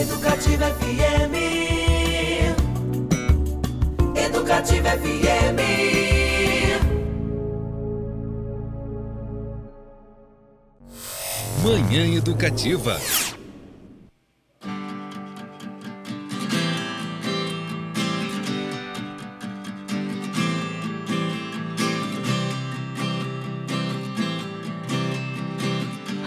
Educativa FM. Educativa FM. Manhã Educativa.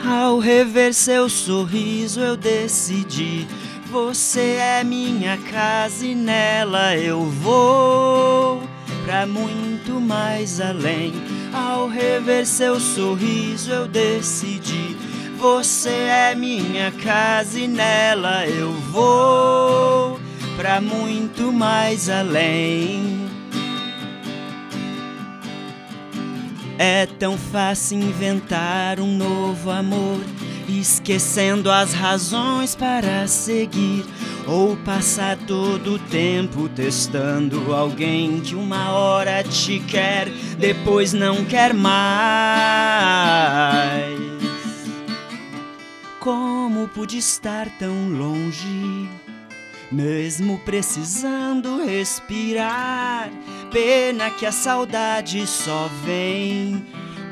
Ao rever seu sorriso, eu decidi. Você é minha casa e nela eu vou pra muito mais além. Ao rever seu sorriso, eu decidi. Você é minha casa e nela eu vou pra muito mais além. É tão fácil inventar um novo amor, esquecendo as razões para seguir, ou passar todo o tempo testando alguém que uma hora te quer, depois não quer mais. Como pude estar tão longe? Mesmo precisando respirar, pena que a saudade só vem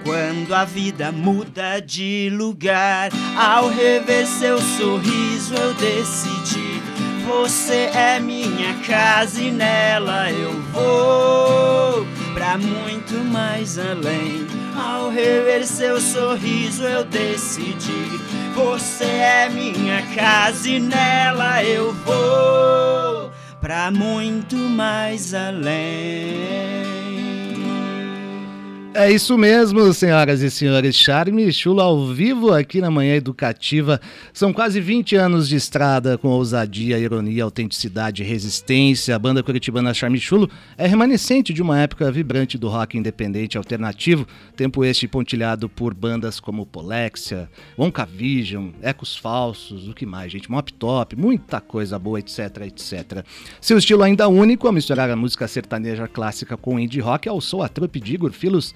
quando a vida muda de lugar. Ao rever seu sorriso, eu decidi: você é minha casa e nela eu vou pra muito mais além. Ao rever seu sorriso, eu decidi: você é minha casa e nela eu vou pra muito mais além. É isso mesmo, senhoras e senhores. Charme Chulo ao vivo aqui na Manhã Educativa. São quase 20 anos de estrada com ousadia, ironia, autenticidade e resistência. A banda curitibana Charme Chulo é remanescente de uma época vibrante do rock independente alternativo, tempo este pontilhado por bandas como Polexia, Wonka Vision, Ecos Falsos, o que mais, gente? Mop Top, muita coisa boa, etc, etc. Seu estilo ainda único ao misturar a música sertaneja clássica com indie rock alçou a trupe de Igor Filos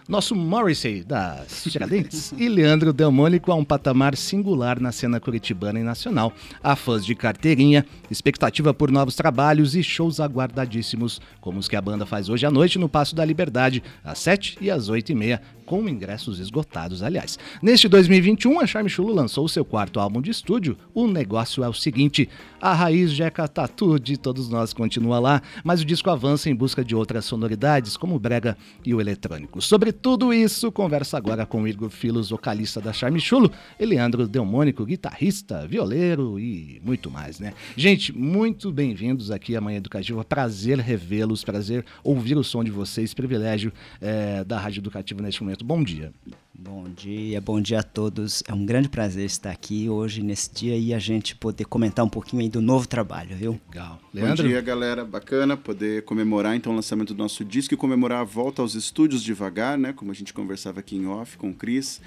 nosso Morrissey das Tiradentes e Leandro Delmônico a um patamar singular na cena curitibana e nacional. Há fãs de carteirinha, expectativa por novos trabalhos e shows aguardadíssimos, como os que a banda faz hoje à noite no Passo da Liberdade, às 7 e às 8 e meia, com ingressos esgotados, aliás. Neste 2021, a Charme Chulo lançou seu quarto álbum de estúdio. O negócio é o seguinte: a raiz Jeca Tatu de todos nós continua lá, mas o disco avança em busca de outras sonoridades, como o brega e o eletrônico. Sobre tudo isso, conversa agora com Igor Filos, vocalista da Charme Chulo, e Leandro Delmônico, guitarrista, violeiro e muito mais, né? Gente, muito bem-vindos aqui à Manhã Educativa. Prazer revê-los, prazer ouvir o som de vocês, privilégio é, da Rádio Educativa neste momento. Bom dia. Bom dia, bom dia a todos. É um grande prazer estar aqui hoje, nesse dia, e a gente poder comentar um pouquinho aí do novo trabalho, viu? Legal. Leandro? Bom dia, galera. Bacana poder comemorar então o lançamento do nosso disco e comemorar a volta aos estúdios devagar, né? Como a gente conversava aqui em off com o Cris.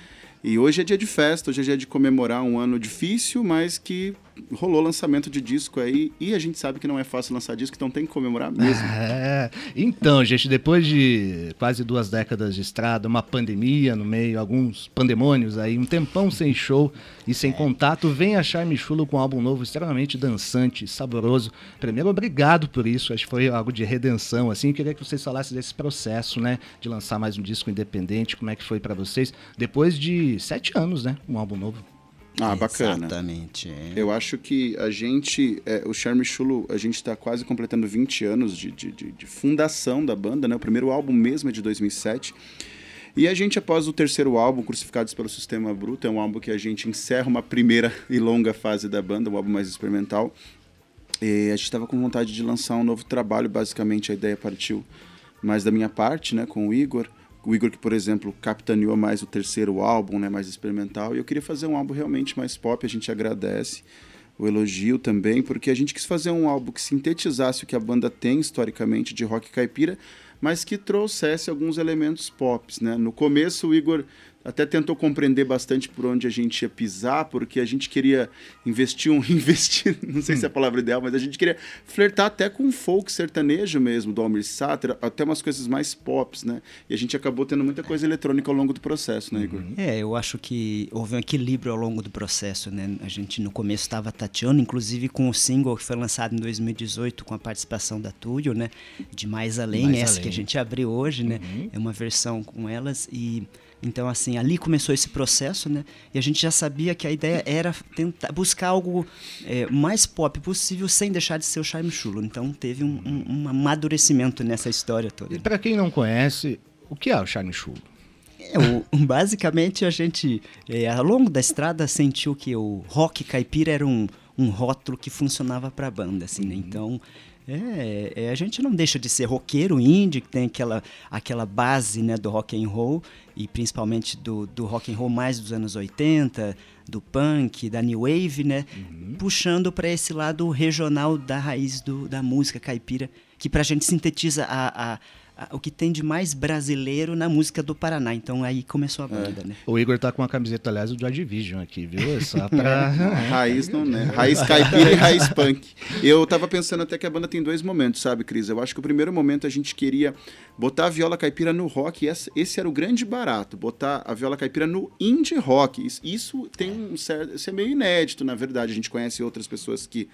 E hoje é dia de festa, hoje é dia de comemorar um ano difícil, mas que rolou lançamento de disco aí e a gente sabe que não é fácil lançar disco, então tem que comemorar mesmo. É, então, gente, depois de quase duas décadas de estrada, uma pandemia no meio, alguns pandemônios aí, um tempão sem show e sem é. contato, vem a Charme Chulo com um álbum novo extremamente dançante, saboroso. Primeiro, obrigado por isso, acho que foi algo de redenção, assim, eu queria que vocês falassem desse processo, né, de lançar mais um disco independente, como é que foi para vocês, depois de sete anos, né, um álbum novo. Ah, bacana. Exatamente. É. Eu acho que a gente, é, o Charme Chulo, a gente está quase completando 20 anos de, de, de, de, fundação da banda, né? O primeiro álbum mesmo é de 2007. E a gente, após o terceiro álbum, Crucificados pelo Sistema Bruto, é um álbum que a gente encerra uma primeira e longa fase da banda, um álbum mais experimental. E a gente estava com vontade de lançar um novo trabalho, basicamente a ideia partiu mais da minha parte, né, com o Igor. O Igor que, por exemplo, capitaneou mais o terceiro álbum, né, mais experimental. E eu queria fazer um álbum realmente mais pop, a gente agradece o elogio também, porque a gente quis fazer um álbum que sintetizasse o que a banda tem historicamente de rock caipira, mas que trouxesse alguns elementos pop. Né? No começo, o Igor até tentou compreender bastante por onde a gente ia pisar, porque a gente queria investir um investir, não sei se é a palavra ideal, mas a gente queria flertar até com folk sertanejo mesmo, do Almir Sater, até umas coisas mais pops, né? E a gente acabou tendo muita coisa eletrônica ao longo do processo, né, Igor? É, eu acho que houve um equilíbrio ao longo do processo, né? A gente no começo estava tateando, inclusive com o single que foi lançado em 2018 com a participação da Túlio, né? De Mais Além, Mais essa Além. que a gente abriu hoje, né? Uhum. É uma versão com elas e então assim ali começou esse processo, né? E a gente já sabia que a ideia era tentar buscar algo é, mais pop possível sem deixar de ser o Charme Chulo. Então teve um, um, um amadurecimento nessa história toda. E pra quem não conhece, o que é o Charme Chulo? É, o- basicamente a gente, é, ao longo da estrada, sentiu que o rock caipira era um, um rótulo que funcionava para a banda, assim, né? Então, é, é, a gente não deixa de ser roqueiro indie, que tem aquela, aquela base né, do rock and roll, e principalmente do, do rock and roll mais dos anos 80, do punk, da new wave, né? Puxando para esse lado regional da raiz do, da música caipira, que pra gente sintetiza a, a- a- o que tem de mais brasileiro na música do Paraná. Então aí começou a banda, né? O Igor tá com a camiseta, aliás, do Joy Division aqui, viu? É só pra... Raiz não, né? Raiz caipira e raiz punk. Eu tava pensando até que a banda tem dois momentos, sabe, Cris? Eu acho que o primeiro momento a gente queria botar a viola caipira no rock, e esse era o grande barato, botar a viola caipira no indie rock. Isso tem um certo. Isso é meio inédito, na verdade. A gente conhece outras pessoas que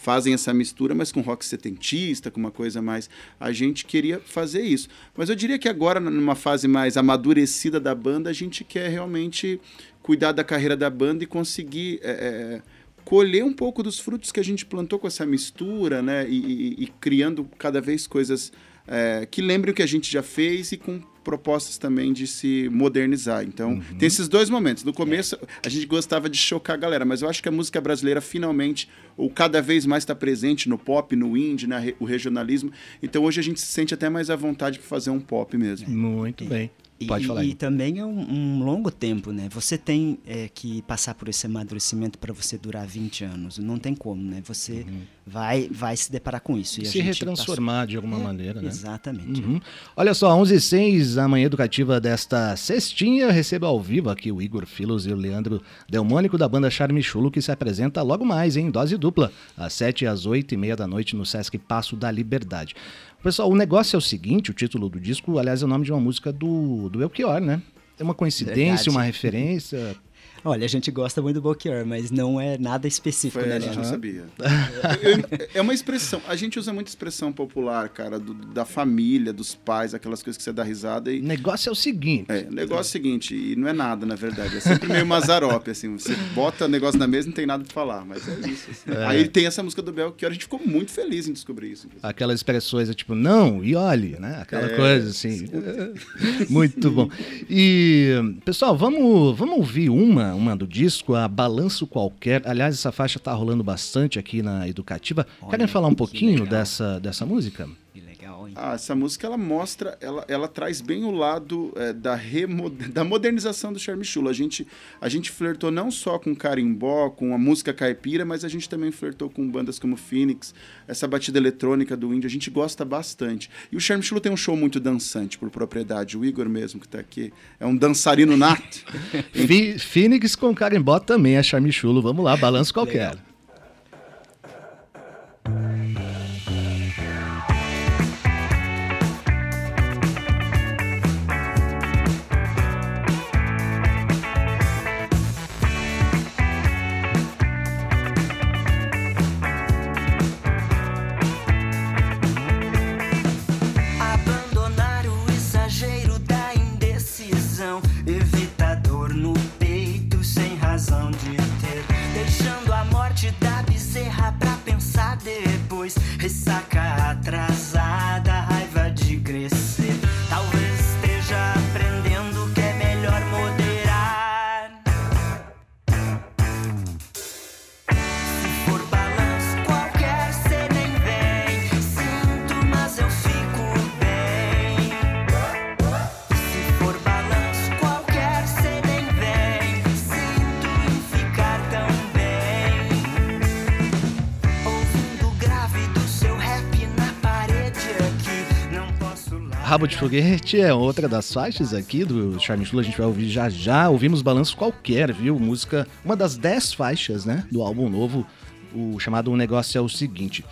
fazem essa mistura, mas com rock setentista, com uma coisa mais. A gente queria fazer isso. Mas eu diria que agora, numa fase mais amadurecida da banda, a gente quer realmente cuidar da carreira da banda e conseguir. é, é, colher um pouco dos frutos que a gente plantou com essa mistura, né? E, e- e criando cada vez coisas é, que lembrem o que a gente já fez e com propostas também de se modernizar. Então, tem esses dois momentos. No começo, a gente gostava de chocar a galera, mas eu acho que a música brasileira finalmente, ou cada vez mais está presente no pop, no indie, na re- o regionalismo. Então, hoje a gente se sente até mais à vontade para fazer um pop mesmo. Muito bem. E, Pode falar e também é um, um longo tempo, né? Você tem é, que passar por esse amadurecimento para você durar 20 anos. Não tem como, né? Você vai, vai se deparar com isso. E Se retransformar de alguma passou- maneira, né? Exatamente. Uhum. Olha só, 11 h 06 a manhã educativa desta sextinha, receba ao vivo aqui o Igor Filos e o Leandro Delmônico da banda Charme Chulo, que se apresenta logo mais, em dose dupla, às 7 e às 8 e meia da noite no Sesc Passo da Liberdade. Pessoal, o negócio é o seguinte, o título do disco, aliás, é o nome de uma música do, do Belchior, né? É uma coincidência, Verdade. uma referência. Olha, a gente gosta muito do Belchior, mas não é nada específico, Foi, né, a gente não sabia. Eu- é uma expressão. A gente usa muita expressão popular, cara, do- da família, dos pais, aquelas coisas que você dá risada O e. negócio é o seguinte. É, o negócio é o seguinte, e não é nada, na verdade. É sempre meio mazarope, assim. Você bota o negócio na mesa e não tem nada pra falar, mas é isso. assim. Aí tem essa música do Belchior, a gente ficou muito feliz em descobrir isso. inclusive. Aquelas expressões é tipo, não, e olhe, né? Aquela É, coisa assim. Muito bom. E, pessoal, vamos, vamos ouvir uma, uma do disco, a Balanço Qualquer. Aliás, essa faixa tá rolando bastante aqui na Educativa. Olha, Querem falar um pouquinho dessa, dessa música? Que legal? Ah, essa música ela mostra, ela, ela traz bem o lado é, da, remo- da modernização do Charme Chulo. A gente, a gente flertou não só com carimbó, com a música caipira, mas a gente também flertou com bandas como Phoenix, essa batida eletrônica do índio, a gente gosta bastante. E o Charme Chulo tem um show muito dançante, por propriedade. O Igor mesmo, que está aqui, é um dançarino nato. Phoenix com carimbó também é charme chulo. Vamos lá, Balanço Qualquer. Abandonar Rabo de Foguete é outra das faixas aqui do Charme Chula, a gente vai ouvir já já. Ouvimos Balanço Qualquer, viu? Música, uma das dez faixas, né, do álbum novo, o chamado Negócio é o Seguinte.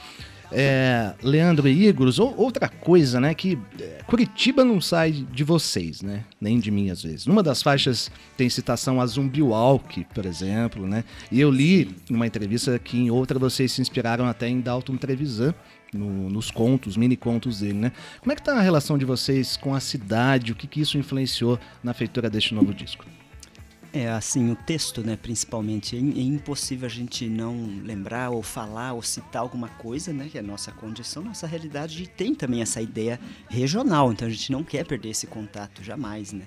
É, Leandro e Igor, outra coisa, né, que é, Curitiba não sai de vocês, né, nem de mim às vezes. Numa das faixas tem citação a Zumbi Walk, por exemplo, né, e eu li numa entrevista que em outra vocês se inspiraram até em Dalton Trevisan, no, nos contos, mini contos dele, né? Como é que tá a relação de vocês com a cidade? O que, que isso influenciou na feitura deste novo disco? É assim, o texto, né, principalmente, é, é, impossível a gente não lembrar ou falar ou citar alguma coisa, né, que é nossa condição, nossa realidade, e tem também essa ideia regional, então a gente não quer perder esse contato jamais, né.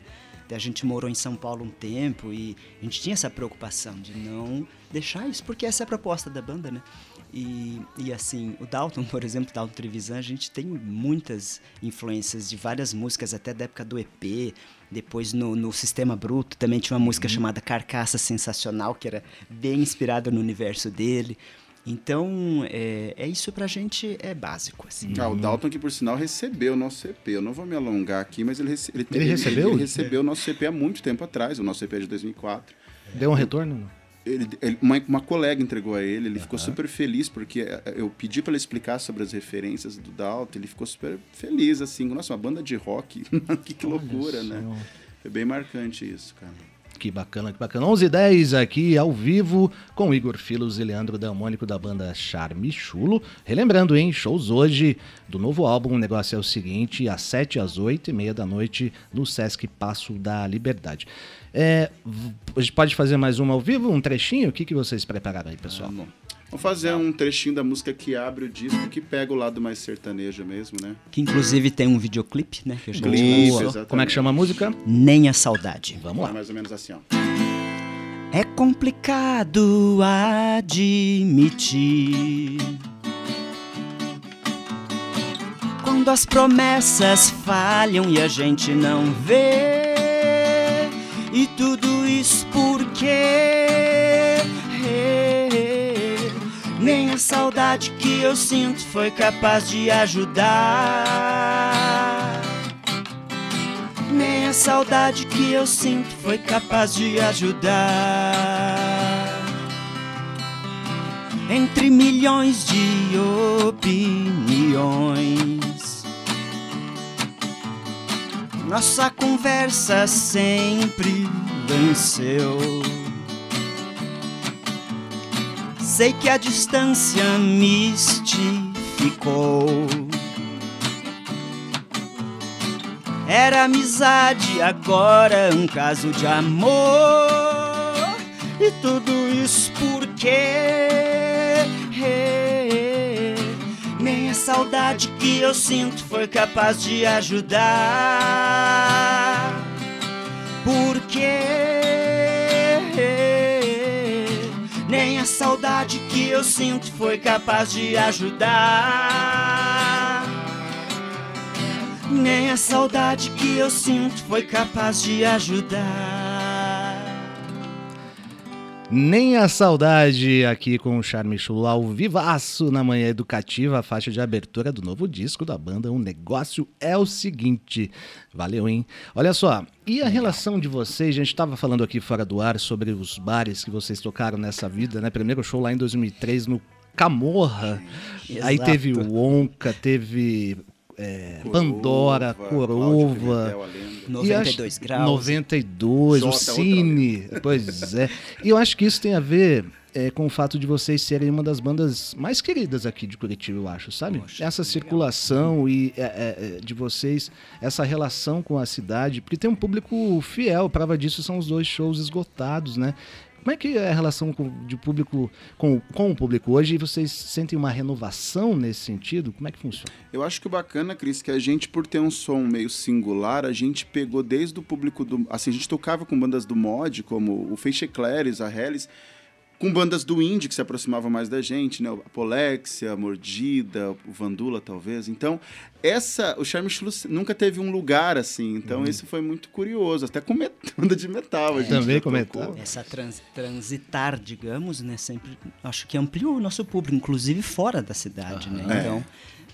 A gente morou em São Paulo um tempo e a gente tinha essa preocupação de não deixar isso, porque essa é a proposta da banda, né. E, e assim, o Dalton, por exemplo, Dalton Trevisan, a gente tem muitas influências de várias músicas, até da época do EP. Depois no, no Sistema Bruto também tinha uma música uhum. chamada Carcaça Sensacional, que era bem inspirada no universo dele. Então, é, é isso pra gente é básico. Assim. Ah, o Dalton, que por sinal recebeu o nosso EP. Eu não vou me alongar aqui, mas ele, rece ele, ele, ele recebeu? Ele recebeu o nosso EP há muito tempo atrás. O nosso EP é de 2004. Deu um retorno? ele, ele, uma, uma, colega entregou a ele, ele uhum. ficou super feliz, porque eh, eu pedi para ele explicar sobre as referências do Dalton, ele ficou super feliz, assim, nossa, uma banda de rock, que, que loucura, né? Foi bem marcante isso, cara. Que bacana, que bacana. 11 h 10 aqui ao vivo com Igor Filos e Leandro Delmônico da banda Charme Chulo. Relembrando, hein? Shows hoje do novo álbum. O negócio é o seguinte: às 7 às 8 e meia da noite no Sesc Passo da Liberdade. É, a gente pode fazer mais uma ao vivo, um trechinho? O que, que vocês prepararam aí, pessoal? Vamos. Vamos fazer um trechinho da música que abre o disco, que pega o lado mais sertanejo mesmo, né? Que inclusive tem um videoclipe, né? Que a gente Clipe, Como é que chama a música? Nem a Saudade. Vamos lá. É mais ou menos assim, ó. É complicado admitir quando as promessas falham e a gente não vê. E tudo isso porque saudade que eu sinto foi capaz de ajudar. Nem a saudade que eu sinto foi capaz de ajudar. Entre milhões de opiniões, nossa conversa sempre venceu. Sei que a distância mistificou. Era amizade, agora um caso de amor. E tudo isso porque nem a saudade que eu sinto foi capaz de ajudar. Porque a saudade que eu sinto foi capaz de ajudar. Nem a saudade que eu sinto foi capaz de ajudar. Nem a saudade aqui com o Charme Chulo ao vivaço na manhã educativa, a faixa de abertura do novo disco da banda. Um negócio é o seguinte. Valeu, hein? Olha só, e a relação de vocês? A gente estava falando aqui fora do ar sobre os bares que vocês tocaram nessa vida, né? Primeiro show lá em 2003 no Camorra. Exato. Aí teve o Onca, teve é, Pandora, Corova. 92 graus. 92, o Cine. Pois é. E eu acho que isso tem a ver é, com o fato de vocês serem uma das bandas mais queridas aqui de Curitiba, eu acho, sabe? Poxa, essa circulação e é, é, é, de vocês, essa relação com a cidade, porque tem um público fiel, prova disso são os dois shows esgotados, né? Como é que é a relação com, de público com, com o público hoje? Vocês sentem uma renovação nesse sentido? Como é que funciona? Eu acho que o bacana, Cris, que a gente, por ter um som meio singular, a gente pegou desde o público do. Assim, a gente tocava com bandas do mod, como o Feixe Eclairs, a Hellis, com bandas do indie que se aproximavam mais da gente, né? A Polexia, a Mordida, o Vandula, talvez. Então, essa, o Charme nunca teve um lugar assim. Então, uhum. esse foi muito curioso. Até com banda de metal. A gente Também com metal. Essa trans, transitar, digamos, né? Sempre, acho que ampliou o nosso público, inclusive fora da cidade, né? É. Então...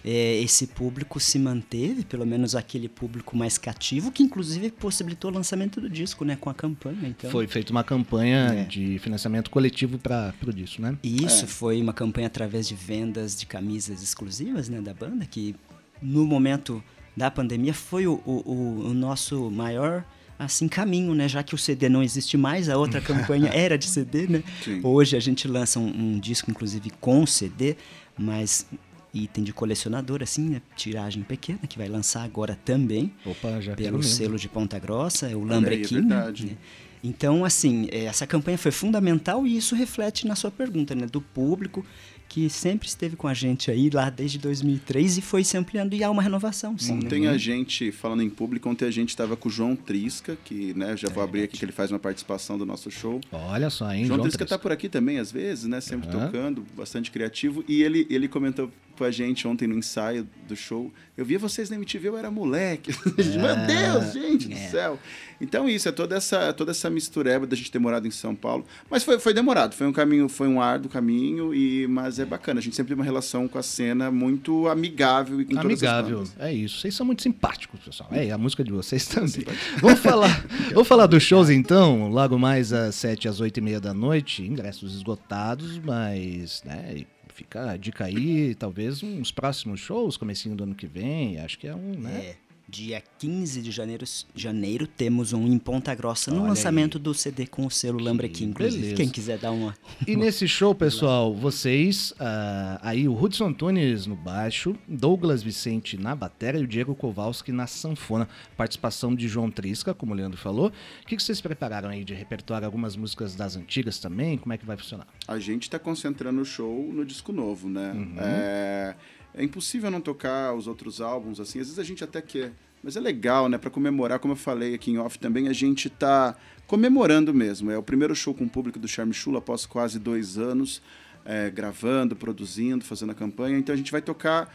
é, esse público se manteve, pelo menos aquele público mais cativo, que inclusive possibilitou o lançamento do disco, né, com a campanha. Então, Foi feita uma campanha É. de financiamento coletivo para o disco, né? E isso É. foi uma campanha através de vendas de camisas exclusivas né, da banda, que no momento da pandemia foi o, o- o- o nosso maior assim caminho, né? Já que o CD não existe mais, a outra campanha era de CD, né? Sim. Hoje a gente lança um, um disco, inclusive, com CD, mas item de colecionador, assim, né? Tiragem pequena, que vai lançar agora também Opa, já pelo mesmo. selo de Ponta Grossa, é o aí, é Lambrequim. verdade. né? Então, assim, é, essa campanha foi fundamental e isso reflete na sua pergunta, né? Do público que sempre esteve com a gente aí lá desde 2003 e foi se ampliando e há uma renovação, sim. né? Ontem a gente, falando em público, ontem a gente estava com o João Trisca, que né, já vou abrir aqui que ele faz uma participação do nosso show. Olha só, hein, João, João Trisca tá por aqui também, às vezes, né? Sempre Aham. tocando, bastante criativo. E ele, ele comentou com a gente ontem no ensaio do show. Eu via vocês na MTV, eu era moleque. Meu Deus, gente do céu. Então isso, é toda essa, toda essa mistureba da gente ter morado em São Paulo. Mas foi, foi demorado, foi um caminho, foi um árduo caminho, e, mas é bacana. A gente sempre tem uma relação com a cena muito amigável e com todas as Amigável, é isso. Vocês são muito simpáticos, pessoal. É, a música de vocês também. vamos falar, vamos falar dos shows então. Logo mais às 7 às 8 e meia da noite. Ingressos esgotados, mas né, fica a dica aí, talvez uns próximos shows, comecinho do ano que vem. Acho que é um, né? É, dia 15 de janeiro, janeiro temos um em Ponta Grossa no Olha lançamento do CD com o selo Lambrequim, inclusive. beleza. Quem quiser dar uma... E nesse show, pessoal, vocês, ah, aí o Hudson Tunes no baixo, Douglas Vicente na bateria e o Diego Kowalski na sanfona. Participação de João Trisca, como o Leandro falou. O que que vocês prepararam aí de repertório? Algumas músicas das antigas também? Como é que vai funcionar? A gente está concentrando o show no disco novo, né? Uhum. É, é impossível não tocar os outros álbuns, assim. Às vezes a gente até quer. Mas é legal, né? Para comemorar, como eu falei aqui em off também, a gente tá comemorando mesmo. É o primeiro show com o público do Charme Chula após quase dois anos, é, gravando, produzindo, fazendo a campanha. Então a gente vai tocar.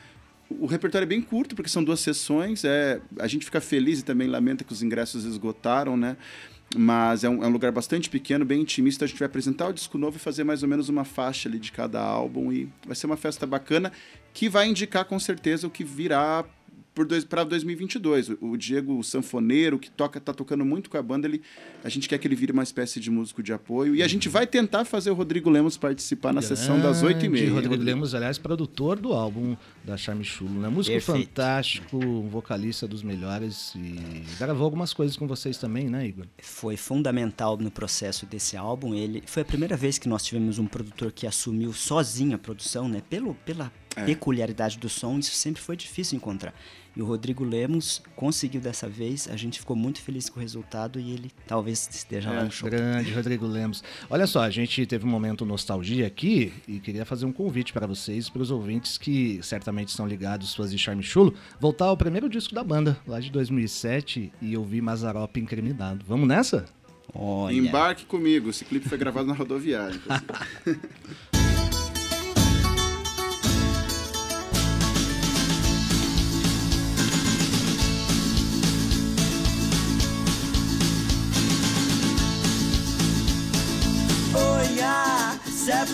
O repertório é bem curto, porque são duas sessões. É, a gente fica feliz e também lamenta que os ingressos esgotaram, né? Mas é um, é um lugar bastante pequeno, bem intimista. A gente vai apresentar o disco novo e fazer mais ou menos uma faixa ali de cada álbum. E vai ser uma festa bacana que vai indicar com certeza o que virá para 2022. O, o Diego o Sanfoneiro, que toca, tá tocando muito com a banda, ele, a gente quer que ele vire uma espécie de músico de apoio. E a gente vai tentar fazer o Rodrigo Lemos participar na sessão das 8h30. Grande hein, Rodrigo Lemos, aliás, produtor do álbum da Charme Chulo, né? Músico Perfeito. fantástico, um vocalista dos melhores e gravou algumas coisas com vocês também, né, Igor? foi fundamental no processo desse álbum. Ele foi a primeira vez que nós tivemos um produtor que assumiu sozinho a produção, né? Pelo, pela É. peculiaridade do som, isso sempre foi difícil encontrar. E o Rodrigo Lemos conseguiu dessa vez. A gente ficou muito feliz com o resultado e ele talvez esteja lá É, no show. Grande Rodrigo Lemos. Olha só, a gente teve um momento nostalgia aqui e queria fazer um convite para vocês, para os ouvintes que certamente estão ligados, fãs de Charme Chulo, voltar ao primeiro disco da banda, lá de 2007, e ouvir Mazarop incriminado. Vamos nessa? Olha, Embarque comigo. Esse clipe foi gravado na rodoviária.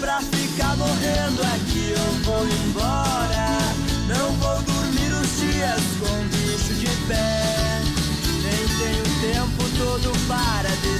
pra ficar morrendo aqui eu vou embora. Não vou dormir os dias com bicho de pé. Nem tenho tempo todo para decidir.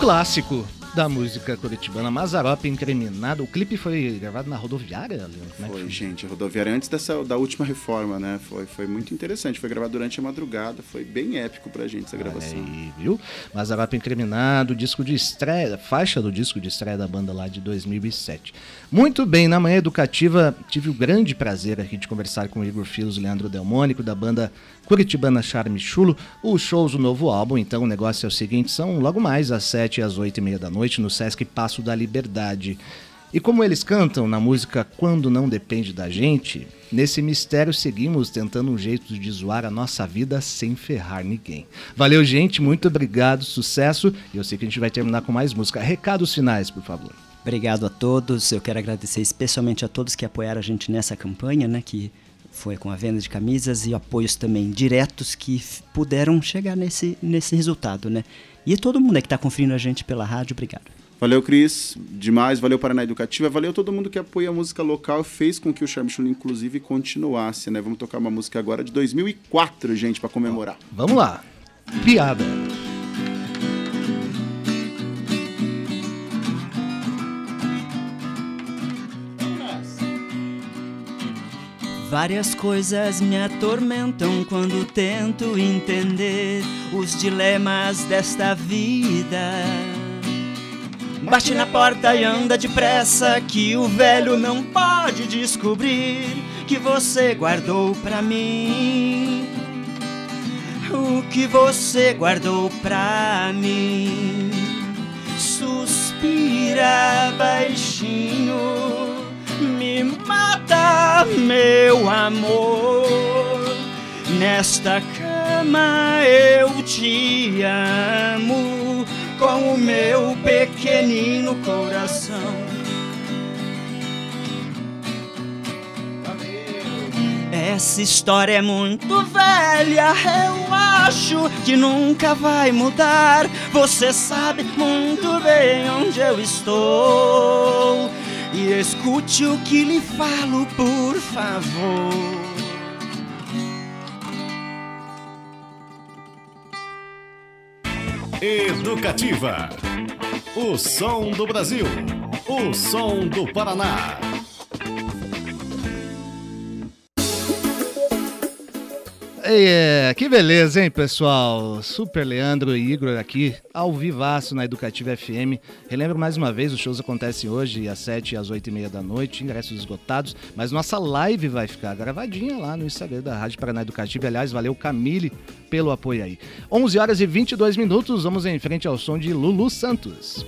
Clássico. Da música curitibana Mazarop incriminado. O clipe foi gravado na rodoviária, Leandro? É foi, foi, gente, a rodoviária antes dessa, da última reforma, né? Foi, foi muito interessante. Foi gravado durante a madrugada, foi bem épico pra gente essa gravação. Aí, viu? Mazarop incriminado, disco de estreia, faixa do disco de estreia da banda lá de 2007. Muito bem, na manhã educativa tive o grande prazer aqui de conversar com o Igor Filos e Leandro Delmônico, da banda Curitibana Charme Chulo, os shows do novo álbum. Então o negócio é o seguinte: são logo mais às 7 e às 8 e meia da noite no Sesc Passo da Liberdade. E como eles cantam na música Quando Não Depende da Gente, nesse mistério seguimos tentando um jeito de zoar a nossa vida sem ferrar ninguém. Valeu, gente, muito obrigado, sucesso. E eu sei que a gente vai terminar com mais música. Recados finais, por favor. Obrigado a todos. Eu quero agradecer especialmente a todos que apoiaram a gente nessa campanha, né? Que foi com a venda de camisas e apoios também diretos que puderam chegar nesse, nesse resultado, né? E todo mundo que está conferindo a gente pela rádio, obrigado. Valeu, Cris. Demais. Valeu, Paraná Educativa. Valeu todo mundo que apoia a música local. Fez com que o Charme Chulo, inclusive, continuasse, né? Vamos tocar uma música agora de 2004, gente, para comemorar. Vamos lá. Piada. Várias coisas me atormentam quando tento entender os dilemas desta vida. Bate na porta e anda depressa que o velho não pode descobrir que você guardou pra mim. O que você guardou pra mim. Suspira baixinho meu amor. Nesta cama eu te amo com o meu pequenino coração. Essa história é muito velha, eu acho que nunca vai mudar. Você sabe muito bem onde eu estou e escute o que lhe falo, por favor. Educativa. O som do Brasil. O som do Paraná. É, que beleza, hein, pessoal? Super Leandro e Igor aqui, ao vivaço na Educativa FM. Relembro mais uma vez, os shows acontecem hoje às 7 e às 8 e meia da noite, ingressos esgotados, mas nossa live vai ficar gravadinha lá no Instagram da Rádio Paraná Educativa. Aliás, valeu Camille pelo apoio aí. 11 horas e 22 minutos, vamos em frente ao som de Lulu Santos.